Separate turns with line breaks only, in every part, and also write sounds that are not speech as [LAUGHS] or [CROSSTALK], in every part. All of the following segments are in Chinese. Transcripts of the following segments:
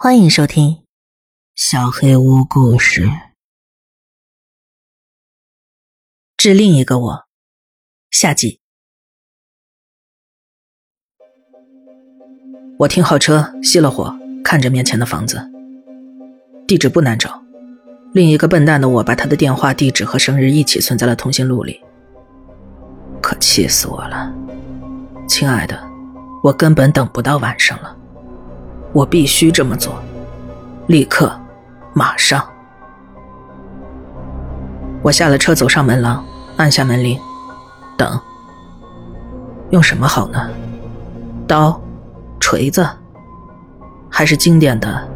欢迎收听《小黑屋故事》。致另一个我，下集。我停好车，熄了火，看着面前的房子，地址不难找。另一个笨蛋的我，把他的电话、地址和生日一起存在了通讯录里。可气死我了，亲爱的，我根本等不到晚上了。我必须这么做，立刻，马上。我下了车，走上门廊，按下门铃，等。用什么好呢？刀、锤子，还是经典的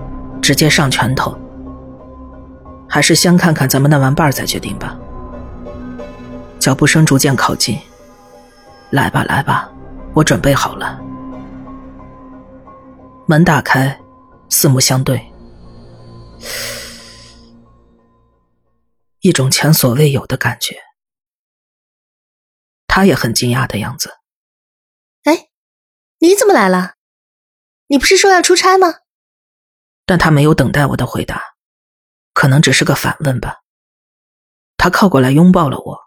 直接上拳头？还是先看看咱们那玩伴再决定吧。脚步声逐渐靠近，来吧，来吧，我准备好了。门打开，四目相对，一种前所未有的感觉。他也很惊讶的样子。
哎，你怎么来了？你不是说要出差吗？
但他没有等待我的回答，可能只是个反问吧。他靠过来拥抱了我，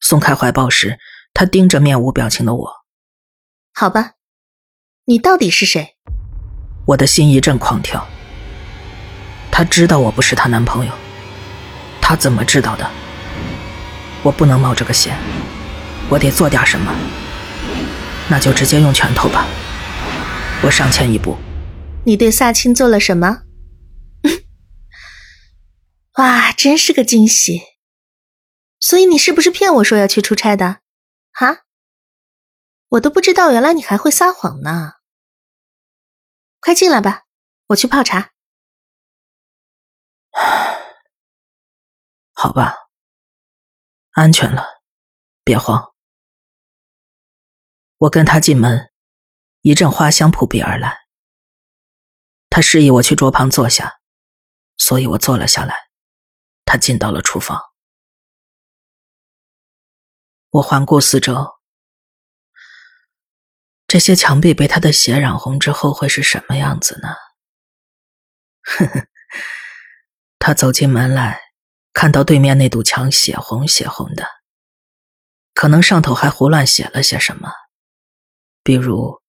松开怀抱时，他盯着面无表情的我。
好吧，你到底是谁？
我的心一阵狂跳。他知道我不是她男朋友，他怎么知道的？我不能冒这个险，我得做点什么。那就直接用拳头吧。我上前一步。
你对萨青做了什么？[LAUGHS] 哇，真是个惊喜。所以你是不是骗我说要去出差的？哈？我都不知道，原来你还会撒谎呢。快进来吧，我去泡茶。[SIGHS]
好吧，安全了，别慌。我跟他进门，一阵花香扑鼻而来。他示意我去桌旁坐下，所以我坐了下来。他进到了厨房，我环顾四周。这些墙壁被他的血染红之后会是什么样子呢？[LAUGHS] 呵呵，他走进门来，看到对面那堵墙血红血红的，可能上头还胡乱写了些什么，比如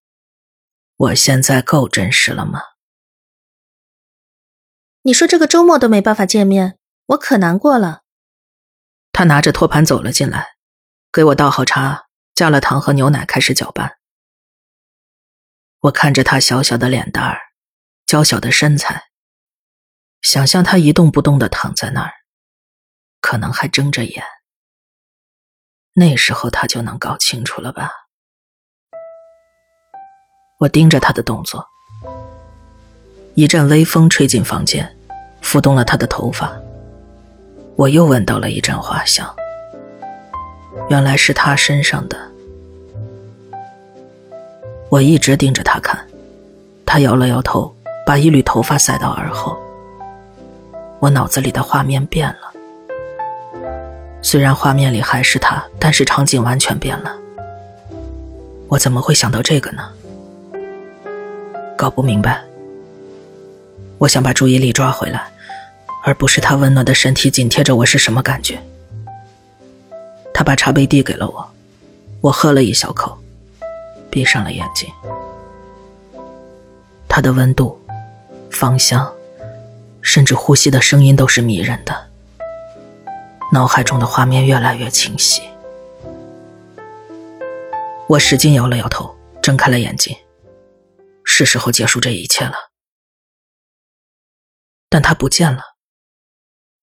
“我现在够真实了吗？”
你说这个周末都没办法见面，我可难过了。
他拿着托盘走了进来，给我倒好茶，加了糖和牛奶，开始搅拌。我看着他小小的脸蛋儿，娇小的身材，想象他一动不动的躺在那儿，可能还睁着眼。那时候他就能搞清楚了吧？我盯着他的动作，一阵微风吹进房间，拂动了他的头发，我又闻到了一阵花香，原来是他身上的。我一直盯着他看，他摇了摇头，把一缕头发塞到耳后。我脑子里的画面变了，虽然画面里还是他，但是场景完全变了。我怎么会想到这个呢？搞不明白。我想把注意力抓回来，而不是他温暖的身体紧贴着我是什么感觉。他把茶杯递给了我，我喝了一小口。闭上了眼睛，它的温度、芳香，甚至呼吸的声音都是迷人的。脑海中的画面越来越清晰。我使劲摇了摇头，睁开了眼睛，是时候结束这一切了。但他不见了。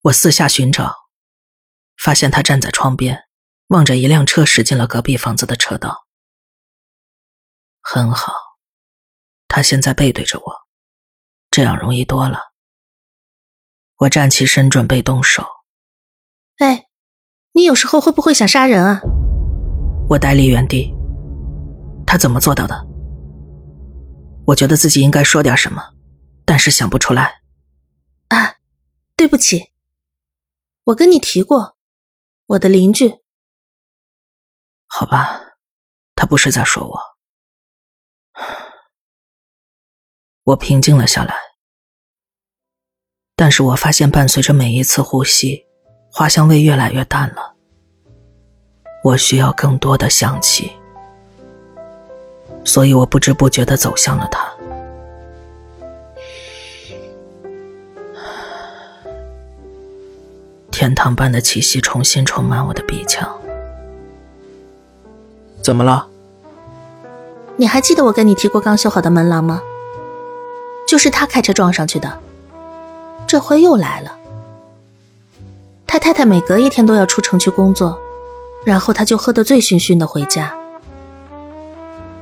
我四下寻找，发现他站在窗边，望着一辆车驶进了隔壁房子的车道。很好，他现在背对着我，这样容易多了。我站起身准备动手。
哎，你有时候会不会想杀人啊？
我呆立原地。他怎么做到的？我觉得自己应该说点什么，但是想不出来。
啊，对不起，我跟你提过，我的邻居。
好吧，他不是在说我。我平静了下来，但是我发现伴随着每一次呼吸，花香味越来越淡了。我需要更多的香气，所以我不知不觉的走向了他。天堂般的气息重新充满我的鼻腔。怎么了？
你还记得我跟你提过刚修好的门廊吗？就是他开车撞上去的，这回又来了。他太太每隔一天都要出城去工作，然后他就喝得醉醺醺的回家。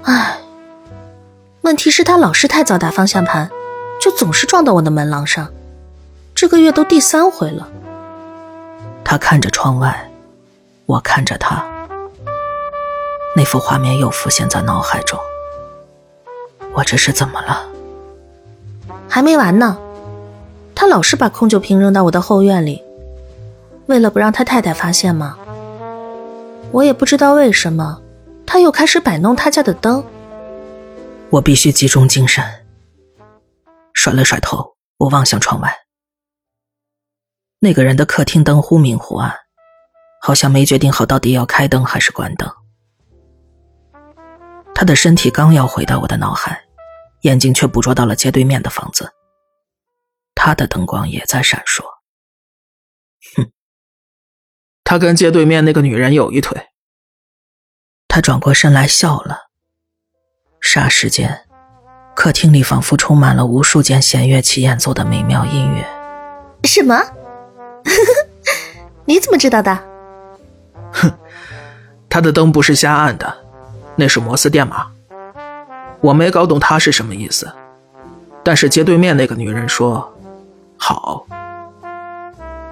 唉，问题是，他老是太早打方向盘，就总是撞到我的门廊上，这个月都第三回了。
他看着窗外，我看着他。那幅画面又浮现在脑海中。我这是怎么了？
还没完呢，他老是把空酒瓶扔到我的后院里，为了不让他太太发现吗？我也不知道为什么，他又开始摆弄他家的灯。
我必须集中精神。甩了甩头，我望向窗外。那个人的客厅灯忽明忽暗，好像没决定好到底要开灯还是关灯。他的身体刚要回到我的脑海，眼睛却捕捉到了街对面的房子。他的灯光也在闪烁。哼，他跟街对面那个女人有一腿。他转过身来笑了。霎时间，客厅里仿佛充满了无数件弦乐器演奏的美妙音乐。
什么？[LAUGHS] 你怎么知道的？
哼，他的灯不是瞎按的。那是摩斯电码，我没搞懂他是什么意思，但是街对面那个女人说：“好。”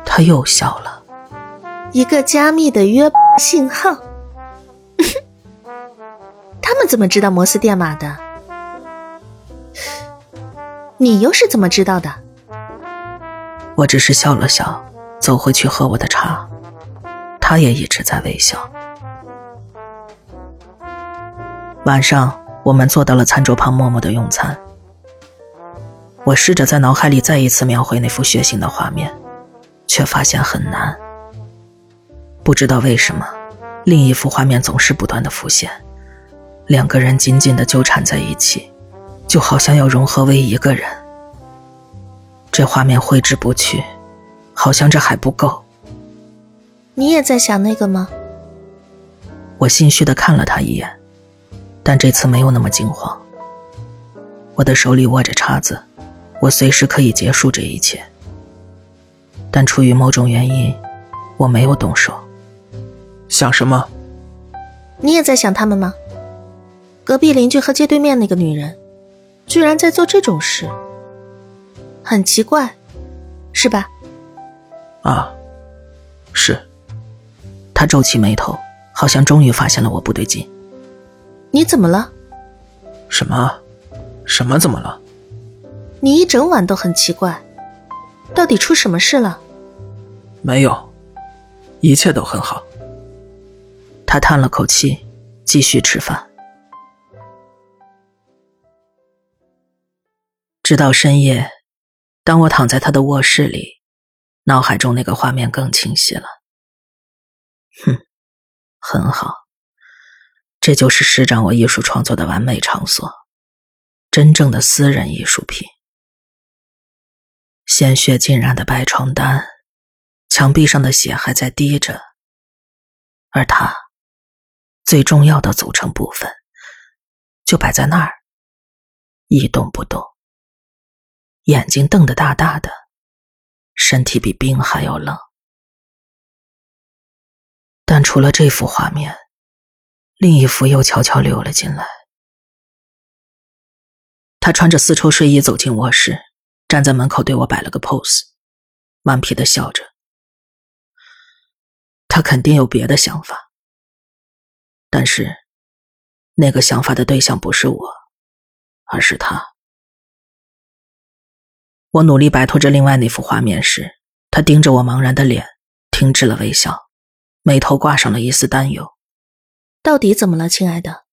他又笑了。
一个加密的约 [LAUGHS] 信号。[LAUGHS] 他们怎么知道摩斯电码的？你又是怎么知道的？
我只是笑了笑，走回去喝我的茶。他也一直在微笑。晚上，我们坐到了餐桌旁，默默的用餐。我试着在脑海里再一次描绘那幅血腥的画面，却发现很难。不知道为什么，另一幅画面总是不断的浮现，两个人紧紧的纠缠在一起，就好像要融合为一个人。这画面挥之不去，好像这还不够。
你也在想那个吗？
我心虚的看了他一眼。但这次没有那么惊慌。我的手里握着叉子，我随时可以结束这一切。但出于某种原因，我没有动手。想什么？
你也在想他们吗？隔壁邻居和街对面那个女人，居然在做这种事，很奇怪，是吧？
啊，是。他皱起眉头，好像终于发现了我不对劲。
你怎么了？
什么？什么怎么了？
你一整晚都很奇怪，到底出什么事了？
没有，一切都很好。他叹了口气，继续吃饭。直到深夜，当我躺在他的卧室里，脑海中那个画面更清晰了。哼，很好。这就是施展我艺术创作的完美场所，真正的私人艺术品。鲜血浸染的白床单，墙壁上的血还在滴着，而它最重要的组成部分就摆在那儿，一动不动，眼睛瞪得大大的，身体比冰还要冷。但除了这幅画面。另一幅又悄悄溜了进来。他穿着丝绸睡衣走进卧室，站在门口对我摆了个 pose，顽皮的笑着。他肯定有别的想法，但是那个想法的对象不是我，而是他。我努力摆脱着另外那幅画面时，他盯着我茫然的脸，停止了微笑，眉头挂上了一丝担忧。
到底怎么了，亲爱的？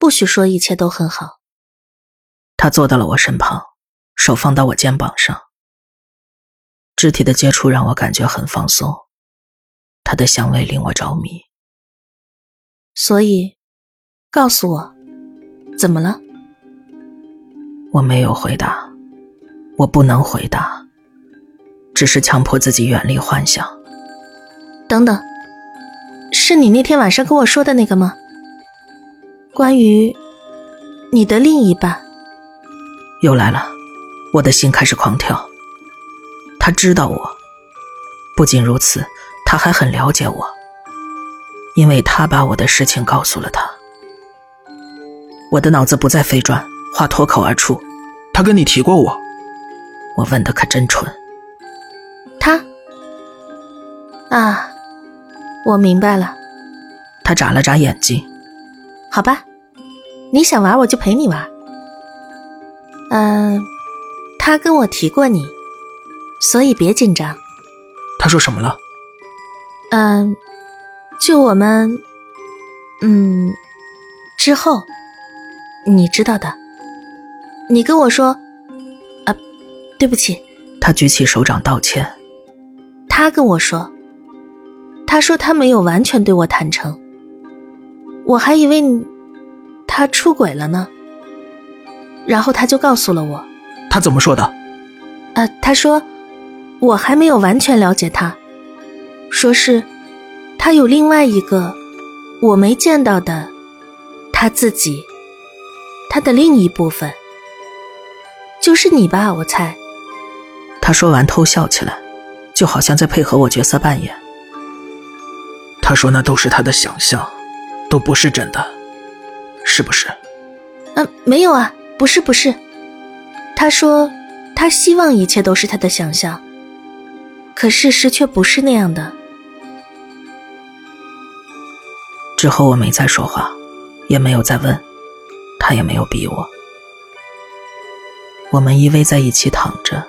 不许说一切都很好。
他坐到了我身旁，手放到我肩膀上。肢体的接触让我感觉很放松，他的香味令我着迷。
所以，告诉我，怎么了？
我没有回答，我不能回答，只是强迫自己远离幻想。
等等，是你那天晚上跟我说的那个吗？关于你的另一半？
又来了，我的心开始狂跳。他知道我，不仅如此，他还很了解我，因为他把我的事情告诉了他。我的脑子不再飞转。话脱口而出，
他跟你提过我？
我问的可真蠢。
他啊，我明白了。
他眨了眨眼睛。
好吧，你想玩我就陪你玩。嗯，他跟我提过你，所以别紧张。
他说什么了？
嗯，就我们，嗯，之后，你知道的。你跟我说，啊，对不起。
他举起手掌道歉。
他跟我说，他说他没有完全对我坦诚，我还以为你他出轨了呢。然后他就告诉了我。
他怎么说的？
呃，他说我还没有完全了解他，说是他有另外一个我没见到的他自己，他的另一部分。就是你吧，我猜。
他说完偷笑起来，就好像在配合我角色扮演。
他说那都是他的想象，都不是真的，是不是？
嗯，没有啊，不是不是。他说他希望一切都是他的想象，可事实却不是那样的。
之后我没再说话，也没有再问，他也没有逼我。我们依偎在一起躺着，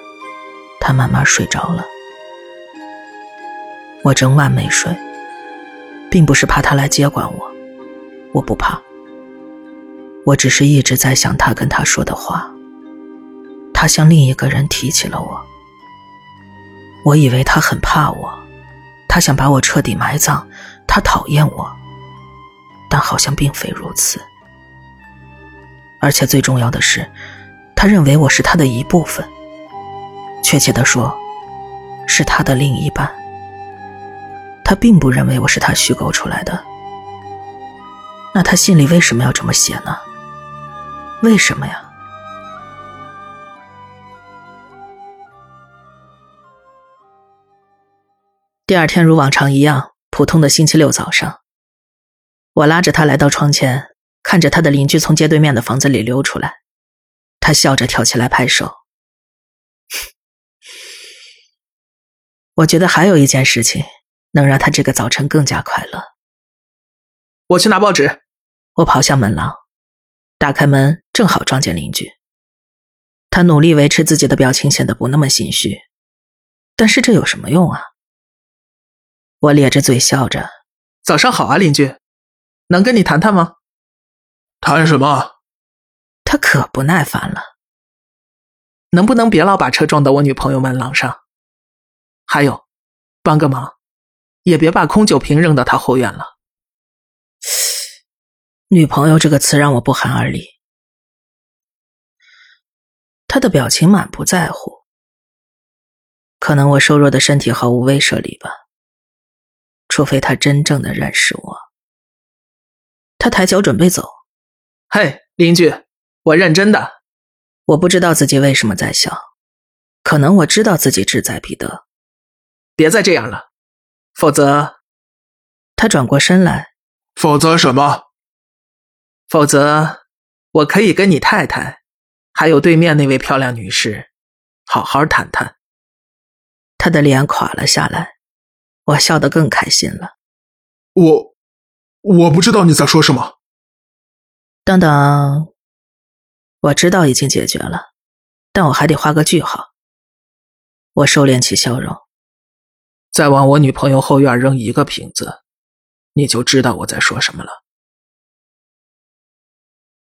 他慢慢睡着了。我整晚没睡，并不是怕他来接管我，我不怕。我只是一直在想他跟他说的话。他向另一个人提起了我，我以为他很怕我，他想把我彻底埋葬，他讨厌我，但好像并非如此。而且最重要的是。他认为我是他的一部分，确切的说，是他的另一半。他并不认为我是他虚构出来的。那他信里为什么要这么写呢？为什么呀？第二天如往常一样，普通的星期六早上，我拉着他来到窗前，看着他的邻居从街对面的房子里溜出来。他笑着跳起来拍手。[LAUGHS] 我觉得还有一件事情能让他这个早晨更加快乐。
我去拿报纸。
我跑向门廊，打开门正好撞见邻居。他努力维持自己的表情，显得不那么心虚。但是这有什么用啊？我咧着嘴笑着：“
早上好啊，邻居，能跟你谈谈吗？
谈什么？”
他可不耐烦了，
能不能别老把车撞到我女朋友门廊上？还有，帮个忙，也别把空酒瓶扔到他后院了。[SIGHS]
女朋友这个词让我不寒而栗。他的表情满不在乎，可能我瘦弱的身体毫无威慑力吧。除非他真正的认识我。他抬脚准备走，
嘿，邻居。我认真的，
我不知道自己为什么在笑，可能我知道自己志在必得。
别再这样了，否则……
他转过身来，
否则什么？
否则，我可以跟你太太，还有对面那位漂亮女士，好好谈谈。
他的脸垮了下来，我笑得更开心了。
我，我不知道你在说什么。
等等。我知道已经解决了，但我还得画个句号。我收敛起笑容，
再往我女朋友后院扔一个瓶子，你就知道我在说什么了。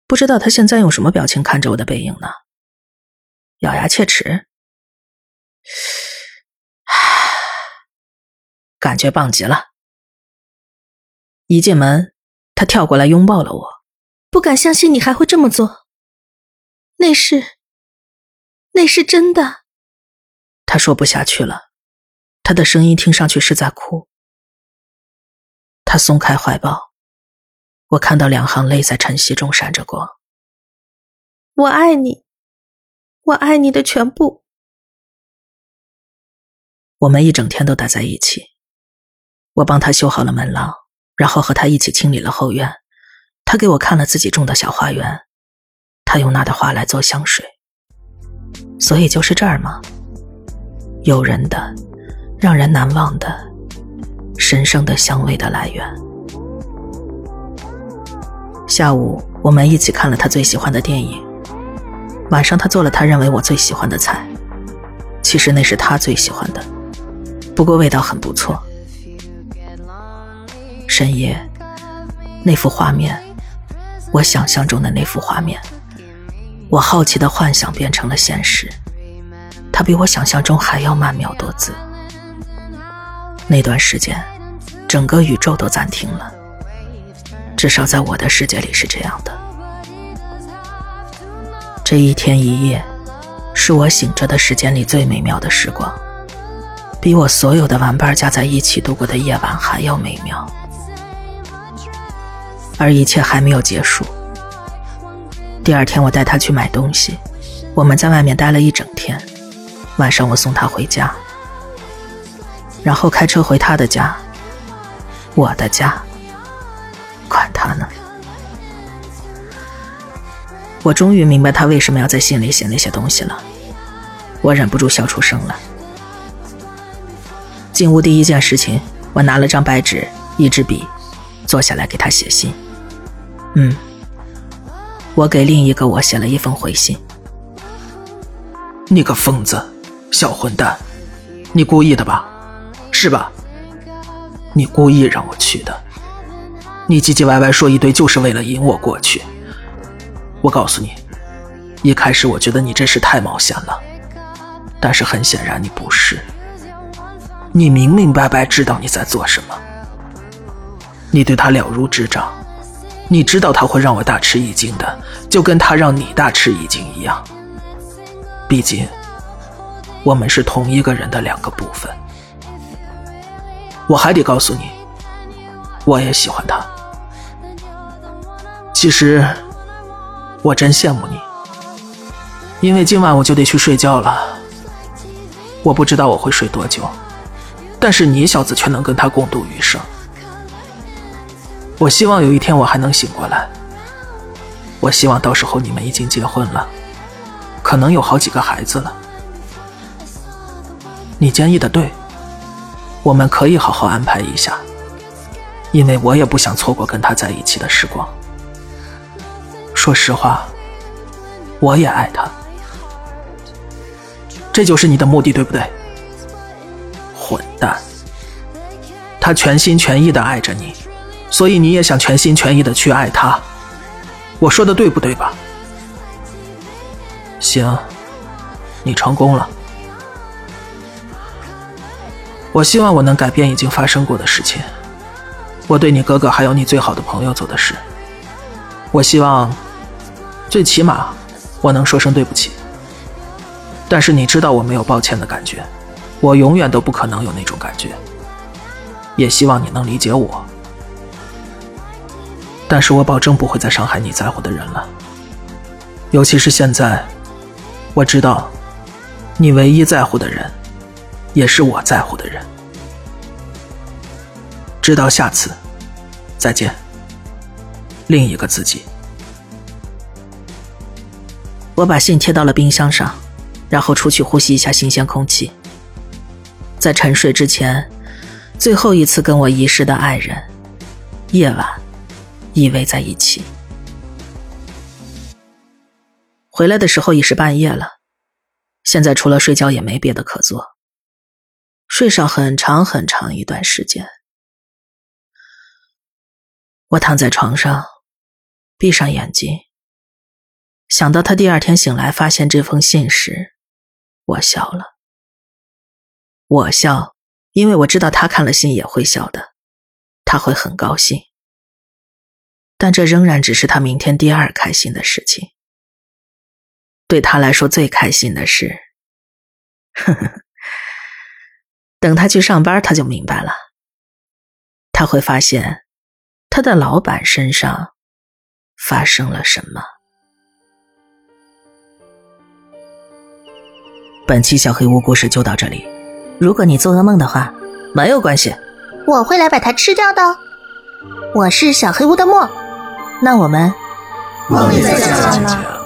不知道他现在用什么表情看着我的背影呢？咬牙切齿？感觉棒极了。一进门，他跳过来拥抱了我。
不敢相信你还会这么做。那是，那是真的。
他说不下去了，他的声音听上去是在哭。他松开怀抱，我看到两行泪在晨曦中闪着光。
我爱你，我爱你的全部。
我们一整天都待在一起，我帮他修好了门廊，然后和他一起清理了后院。他给我看了自己种的小花园，他用那的花来做香水。所以就是这儿吗？诱人的、让人难忘的、神圣的香味的来源。下午我们一起看了他最喜欢的电影，晚上他做了他认为我最喜欢的菜，其实那是他最喜欢的，不过味道很不错。深夜，那幅画面，我想象中的那幅画面，我好奇的幻想变成了现实。它比我想象中还要曼妙多姿。那段时间，整个宇宙都暂停了，至少在我的世界里是这样的。这一天一夜，是我醒着的时间里最美妙的时光，比我所有的玩伴加在一起度过的夜晚还要美妙。而一切还没有结束。第二天，我带他去买东西，我们在外面待了一整天。晚上我送他回家，然后开车回他的家，我的家，管他呢。我终于明白他为什么要在信里写那些东西了，我忍不住笑出声了。进屋第一件事情，我拿了张白纸，一支笔，坐下来给他写信。嗯，我给另一个我写了一封回信。
你个疯子！小混蛋，你故意的吧？是吧？你故意让我去的。你唧唧歪歪说一堆，就是为了引我过去。我告诉你，一开始我觉得你真是太冒险了，但是很显然你不是。你明明白白知道你在做什么，你对他了如指掌，你知道他会让我大吃一惊的，就跟他让你大吃一惊一样。毕竟。我们是同一个人的两个部分，我还得告诉你，我也喜欢他。其实，我真羡慕你，因为今晚我就得去睡觉了。我不知道我会睡多久，但是你小子却能跟他共度余生。我希望有一天我还能醒过来。我希望到时候你们已经结婚了，可能有好几个孩子了。你建议的对，我们可以好好安排一下，因为我也不想错过跟他在一起的时光。说实话，我也爱他，这就是你的目的，对不对？混蛋！他全心全意的爱着你，所以你也想全心全意的去爱他。我说的对不对吧？行，你成功了。我希望我能改变已经发生过的事情，我对你哥哥还有你最好的朋友做的事。我希望，最起码我能说声对不起。但是你知道我没有抱歉的感觉，我永远都不可能有那种感觉。也希望你能理解我，但是我保证不会再伤害你在乎的人了。尤其是现在，我知道，你唯一在乎的人。也是我在乎的人。直到下次，再见。另一个自己。
我把信贴到了冰箱上，然后出去呼吸一下新鲜空气。在沉睡之前，最后一次跟我遗失的爱人，夜晚依偎在一起。回来的时候已是半夜了，现在除了睡觉也没别的可做。睡上很长很长一段时间，我躺在床上，闭上眼睛，想到他第二天醒来发现这封信时，我笑了。我笑，因为我知道他看了信也会笑的，他会很高兴。但这仍然只是他明天第二开心的事情。对他来说，最开心的是，呵呵，等他去上班，他就明白了。他会发现，他的老板身上发生了什么。本期小黑屋故事就到这里。如果你做噩梦的话，没有关系，
我会来把它吃掉的。我是小黑屋的墨，那我们
梦里再见了。